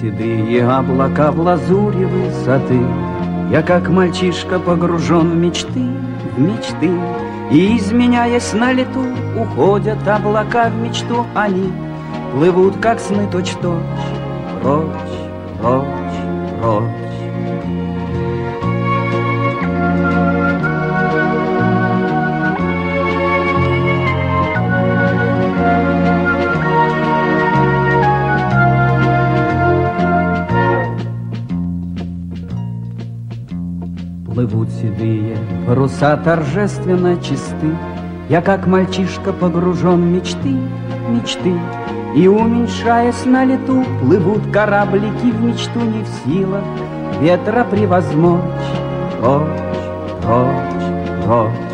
седые облака в лазуре высоты. Я как мальчишка погружен в мечты, в мечты, И, изменяясь на лету, уходят облака в мечту Они. Плывут, как сны точь-точь, прочь, Плывут седые паруса торжественно чисты, Я как мальчишка погружен мечты, мечты, И, уменьшаясь на лету, плывут кораблики в мечту не в силах Ветра превозмочь, прочь, прочь, прочь.